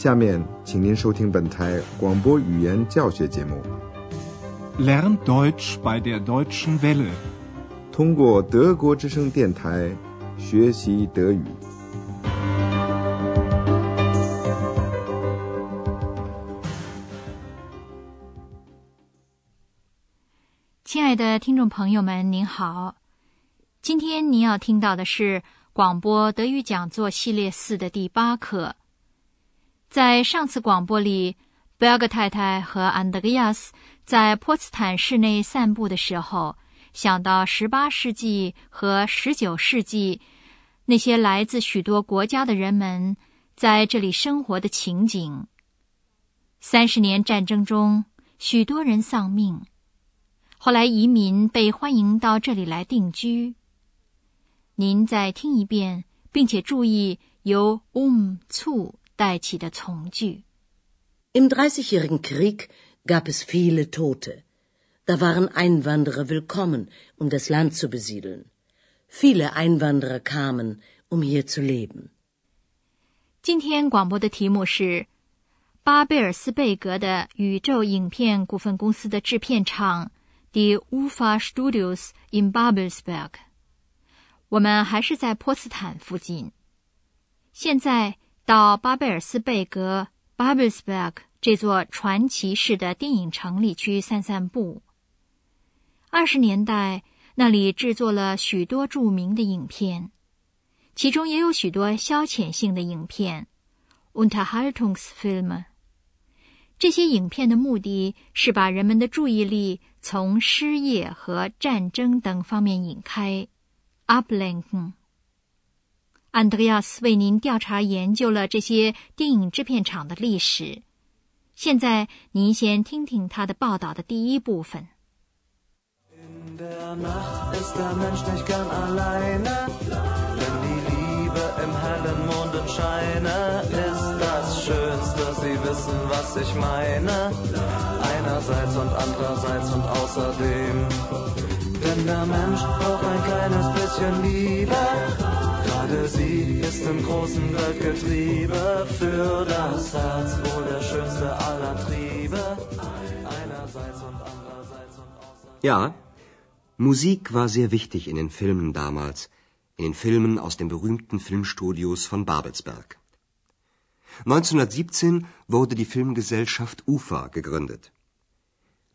下面，请您收听本台广播语言教学节目。Lern Deutsch bei der Deutschen Welle，通过德国之声电台学习德语。亲爱的听众朋友们，您好，今天您要听到的是广播德语讲座系列四的第八课。在上次广播里，贝尔格太太和安德烈亚斯在波茨坦市内散步的时候，想到十八世纪和十九世纪那些来自许多国家的人们在这里生活的情景。三十年战争中，许多人丧命，后来移民被欢迎到这里来定居。您再听一遍，并且注意由 um 促。带起的从句。Im Dreißigjährigen Krieg gab es viele Tote. Da waren Einwanderer willkommen, um das Land zu besiedeln. Viele Einwanderer kamen, um hier zu leben. 今天广播的题目是巴贝尔斯贝格的宇宙影片股份公司的制片厂 Die Ufa Studios in Babelsberg。我们还是在波茨坦附近。现在。到巴贝尔斯贝格 （Babelsberg） 这座传奇式的电影城里去散散步。二十年代，那里制作了许多著名的影片，其中也有许多消遣性的影片 （Unterhaltungsfilm）。这些影片的目的是把人们的注意力从失业和战争等方面引开 （Ablenken）。安德烈亚斯为您调查研究了这些电影制片厂的历史。现在，您先听听他的报道的第一部分。Ja, Musik war sehr wichtig in den Filmen damals, in den Filmen aus den berühmten Filmstudios von Babelsberg. 1917 wurde die Filmgesellschaft UFA gegründet.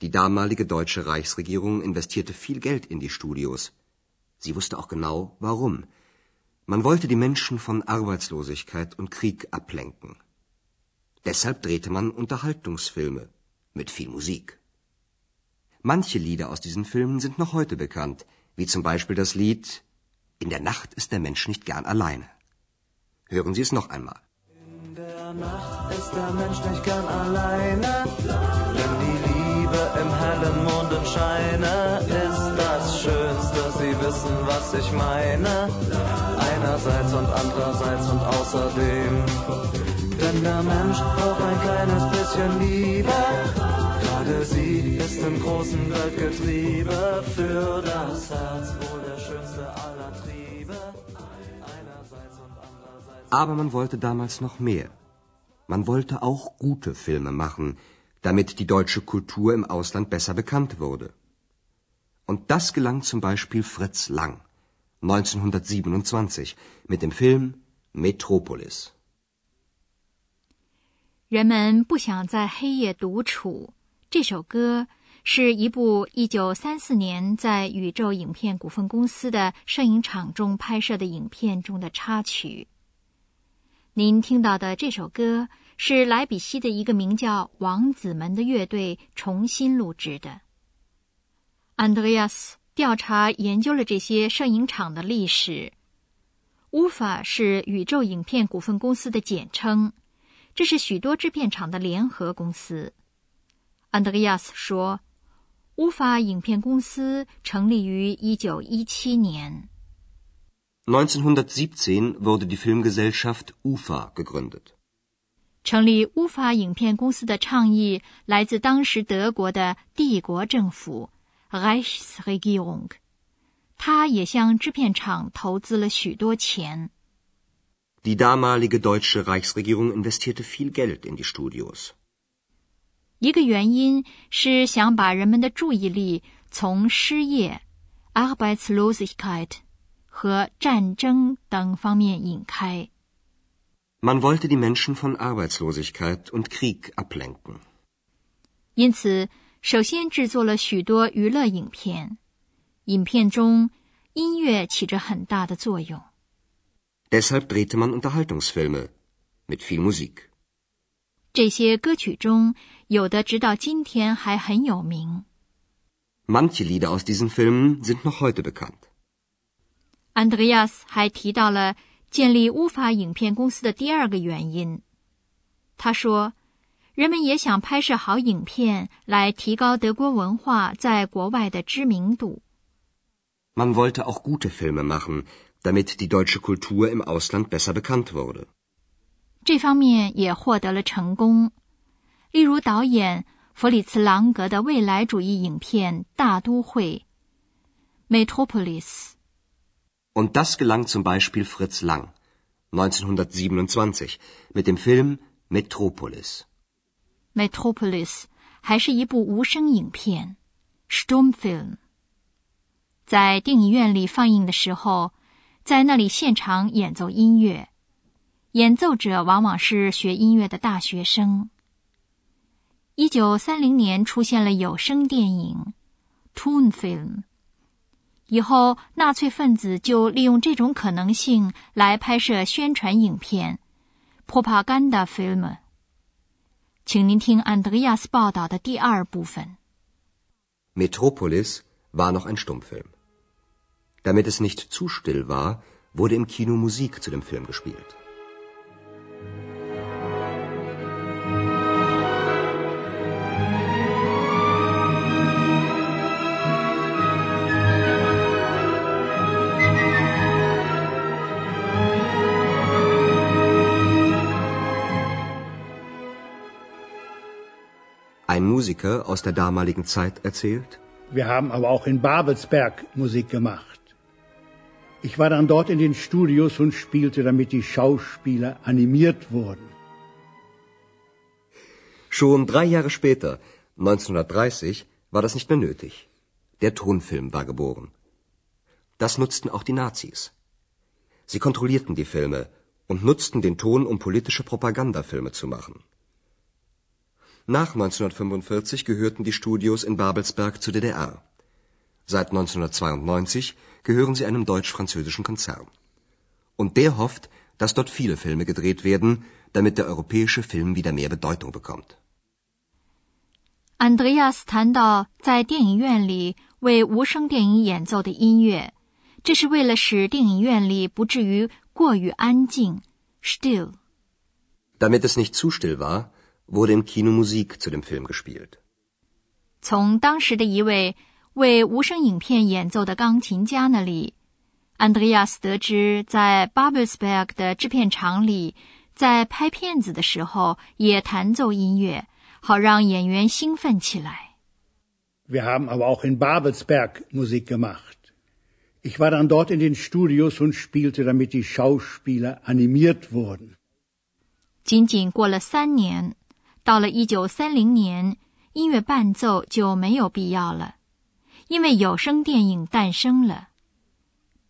Die damalige deutsche Reichsregierung investierte viel Geld in die Studios. Sie wusste auch genau, warum. Man wollte die Menschen von Arbeitslosigkeit und Krieg ablenken. Deshalb drehte man Unterhaltungsfilme mit viel Musik. Manche Lieder aus diesen Filmen sind noch heute bekannt, wie zum Beispiel das Lied In der Nacht ist der Mensch nicht gern alleine. Hören Sie es noch einmal. In der Nacht ist der Mensch nicht gern alleine, wenn die Liebe im hellen Mondenscheine ist das Schönste, Sie wissen, was ich meine einerseits und andererseits und außerdem. Denn der Mensch braucht ein kleines bisschen Liebe. Gerade sie ist im großen Weltgetriebe für das Herz wohl der schönste aller Triebe. Einerseits und andererseits. Aber man wollte damals noch mehr. Man wollte auch gute Filme machen, damit die deutsche Kultur im Ausland besser bekannt wurde. Und das gelang zum Beispiel Fritz Lang. 1927 mit dem Film Metropolis。人们不想在黑夜独处。这首歌是一部1934年在宇宙影片股份公司的摄影厂中拍摄的影片中的插曲。您听到的这首歌是莱比锡的一个名叫“王子们”的乐队重新录制的。Andreas。调查研究了这些摄影厂的历史。UFA 是宇宙影片股份公司的简称，这是许多制片厂的联合公司。安德烈亚斯说，：“UFA 影片公司成立于一九一七年。1917 wurde die Filmgesellschaft UFA gegründet。成立乌法影片公司的倡议来自当时德国的帝国政府。他也向制片厂投资了许多钱。Die damalige deutsche Reichsregierung investierte viel Geld in die Studios. 一个原因是想把人们的注意力从失业 （Arbeitslosigkeit） 和战争等方面引开。Man wollte die Menschen von Arbeitslosigkeit und Krieg ablenken. 因此，首先制作了许多娱乐影片，影片中音乐起着很大的作用。Deshalb drehte man Unterhaltungsfilme mit viel Musik. 这些歌曲中有的直到今天还很有名。Manche Lieder aus diesen Filmen sind noch heute bekannt. Andreas 还提到了建立乌法影片公司的第二个原因。他说，人们也想拍摄好影片来提高德国文化在国外的知名度。Man wollte auch gute Filme machen, damit die deutsche Kultur im Ausland besser bekannt wurde. 这方面也获得了成功。例如，导演弗里茨·朗格的未来主义影片《大都会》（Metropolis）。Und das gelang zum Beispiel Fritz Lang 1927 mit dem Film Metropolis. Metropolis 还是一部无声影片 （Stummfilm）。在电影院里放映的时候，在那里现场演奏音乐，演奏者往往是学音乐的大学生。一九三零年出现了有声电影 （Tonfilm），以后纳粹分子就利用这种可能性来拍摄宣传影片 （Propagandafilm）。请您听安德亚斯报道的第二部分。Metropolis war noch ein Stummfilm. Damit es nicht zu still war, wurde im Kino Musik zu dem Film gespielt. Ein Musiker aus der damaligen Zeit erzählt, wir haben aber auch in Babelsberg Musik gemacht. Ich war dann dort in den Studios und spielte, damit die Schauspieler animiert wurden. Schon drei Jahre später, 1930, war das nicht mehr nötig. Der Tonfilm war geboren. Das nutzten auch die Nazis. Sie kontrollierten die Filme und nutzten den Ton, um politische Propagandafilme zu machen. Nach 1945 gehörten die Studios in Babelsberg zur DDR. Seit 1992 gehören sie einem deutsch-französischen Konzern. Und der hofft, dass dort viele Filme gedreht werden, damit der europäische Film wieder mehr Bedeutung bekommt. Andreas 谈到在电影院里为无声电影演奏的音乐，这是为了使电影院里不至于过于安静 （still）。Damit es nicht zu still war, wurde im Kino Musik zu dem Film gespielt. 从当时的一位为无声影片演奏的钢琴家那里，安德烈亚斯得知，在 Babelsberg 的制片厂里，在拍片子的时候也弹奏音乐，好让演员兴奋起来。Wir haben aber auch in Babelsberg Musik gemacht. Ich war dann dort in den Studios und spielte, damit die Schauspieler animiert wurden. 仅仅过了三年，到了一九三零年，音乐伴奏就没有必要了。因为有声电影诞生了，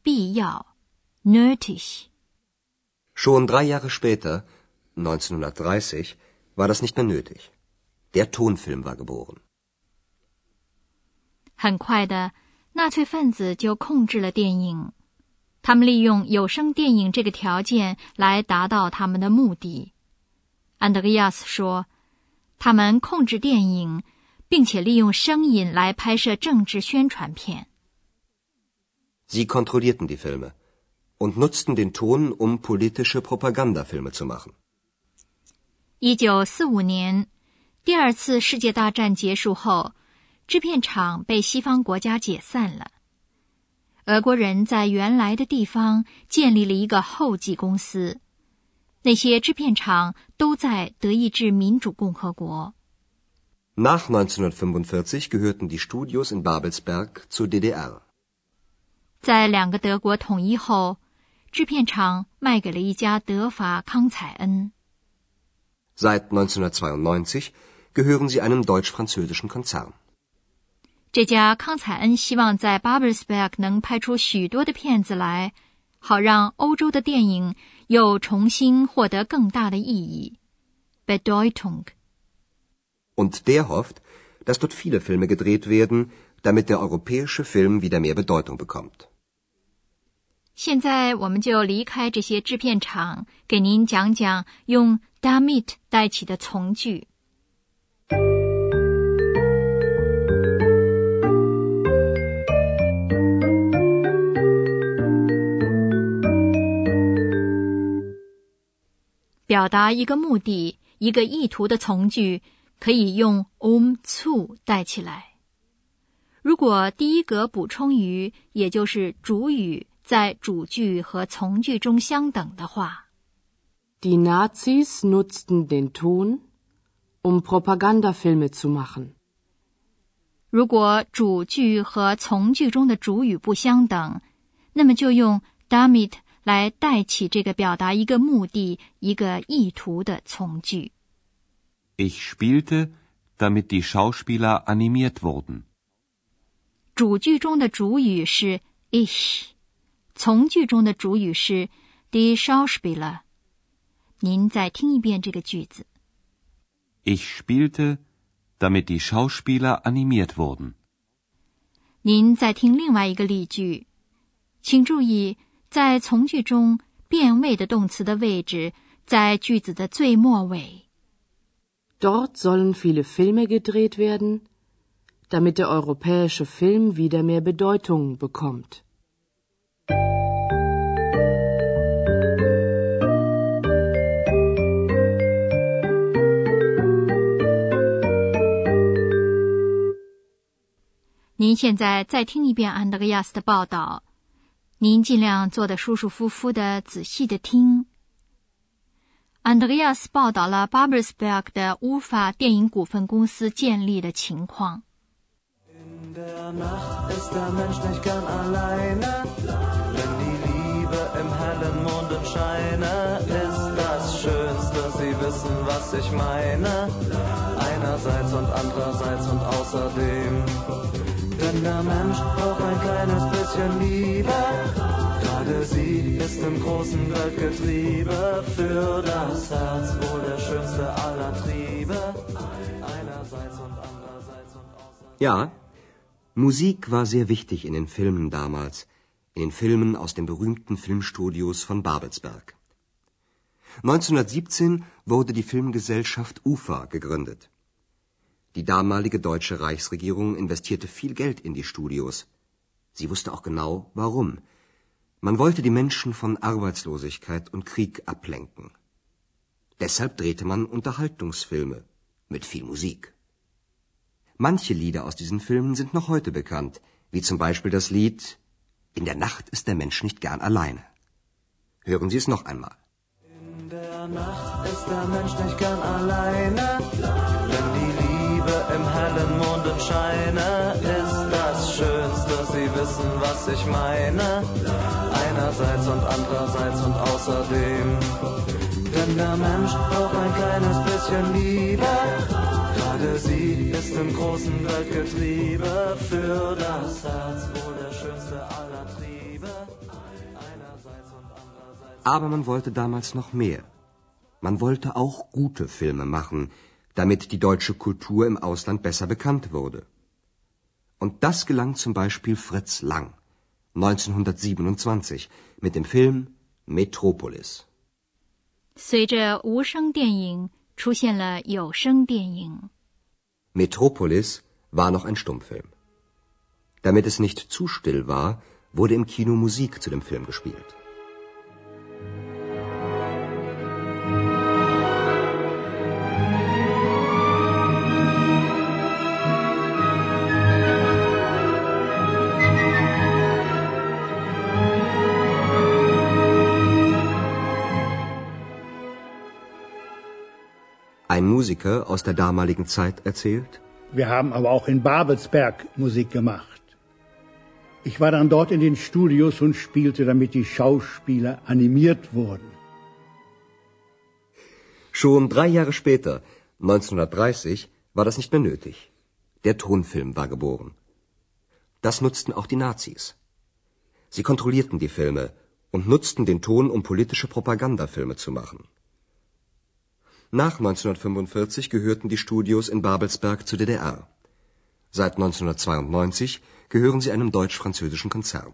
必要，nötig。Schon drei Jahre später, 1930, war das nicht mehr nötig. Der Tonfilm war geboren. 很快的，纳粹分子就控制了电影。他们利用有声电影这个条件来达到他们的目的。安德烈亚斯说：“他们控制电影。”并且利用声音来拍摄政治宣传片。Sie kontrollierten die Filme und nutzten den Ton, um politische Propagandafilme zu machen. 一九四五年，第二次世界大战结束后，制片厂被西方国家解散了。俄国人在原来的地方建立了一个后继公司，那些制片厂都在德意志民主共和国。Nach 1945 gehörten die Studios in Babelsberg zur DDR. 在两个德国统一后，制片厂卖给了一家德法康采恩。Seit 1992 gehören sie einem deutsch-französischen Konzern. 这家康采恩希望在 Babelsberg 能拍出许多的片子来，好让欧洲的电影又重新获得更大的意义。Bedeutung. Und der hofft, dass dort viele Filme gedreht werden, damit der europäische Film wieder mehr Bedeutung bekommt. 现在我们就离开这些制片厂，给您讲讲用 damit 带起的从句。表达一个目的、一个意图的从句，可以用 um to 带起来。如果第一格补充语，也就是主语，在主句和从句中相等的话，Die Nazis nutzten den Ton, um Propagandafilme zu machen。如果主句和从句中的主语不相等，那么就用 damit。来代起这个表达一个目的、一个意图的从句。Ich spielte, damit die Schauspieler animiert wurden。主句中的主语是 ich，从句中的主语是 die Schauspieler。您再听一遍这个句子。Ich spielte, damit die Schauspieler animiert wurden。您再听另外一个例句，请注意。在从句中，变位的动词的位置在句子的最末尾。Dort sollen viele Filme gedreht werden, damit der europäische Film wieder mehr Bedeutung bekommt. 您现在再听一遍安德烈亚斯的报道。您尽量坐得舒舒服服的，仔细的听。安德烈亚斯报道了 Babelsberg 的乌法电影股份公司建立的情况。Denn der Mensch braucht ein kleines bisschen Liebe. Gerade sie ist im großen Weltgetriebe. Für das Herz wohl der schönste aller Triebe. Einerseits und andererseits und außerseits. Ja, Musik war sehr wichtig in den Filmen damals. In den Filmen aus den berühmten Filmstudios von Babelsberg. 1917 wurde die Filmgesellschaft UFA gegründet. Die damalige deutsche Reichsregierung investierte viel Geld in die Studios. Sie wusste auch genau, warum. Man wollte die Menschen von Arbeitslosigkeit und Krieg ablenken. Deshalb drehte man Unterhaltungsfilme mit viel Musik. Manche Lieder aus diesen Filmen sind noch heute bekannt, wie zum Beispiel das Lied In der Nacht ist der Mensch nicht gern alleine. Hören Sie es noch einmal. In der Nacht ist der Mensch nicht gern alleine, die im hellen Mondenscheine ist das Schönste. Sie wissen, was ich meine. Einerseits und andererseits und außerdem. Denn der Mensch braucht ein kleines bisschen Liebe. Gerade sie ist im großen Weltgetriebe. Für das Herz wohl der schönste aller Triebe. Aber man wollte damals noch mehr. Man wollte auch gute Filme machen damit die deutsche Kultur im Ausland besser bekannt wurde. Und das gelang zum Beispiel Fritz Lang 1927 mit dem Film Metropolis. 随着无声电影出现了有声电影。Metropolis war noch ein Stummfilm. Damit es nicht zu still war, wurde im Kino Musik zu dem Film gespielt. Musiker aus der damaligen Zeit erzählt. Wir haben aber auch in Babelsberg Musik gemacht. Ich war dann dort in den Studios und spielte, damit die Schauspieler animiert wurden. Schon drei Jahre später, 1930, war das nicht mehr nötig. Der Tonfilm war geboren. Das nutzten auch die Nazis. Sie kontrollierten die Filme und nutzten den Ton, um politische Propagandafilme zu machen. Nach 1945 gehörten die Studios in Babelsberg zur DDR. Seit 1992 gehören sie einem deutsch-französischen Konzern.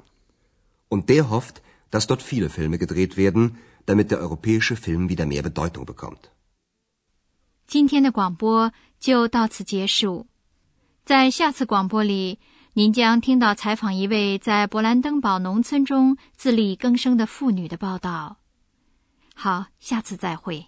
Und der hofft, dass dort viele Filme gedreht werden, damit der europäische Film wieder mehr Bedeutung bekommt. 今天的广播就到此结束。在下次广播里，您将听到采访一位在勃兰登堡农村中自力更生的妇女的报道。好，下次再会。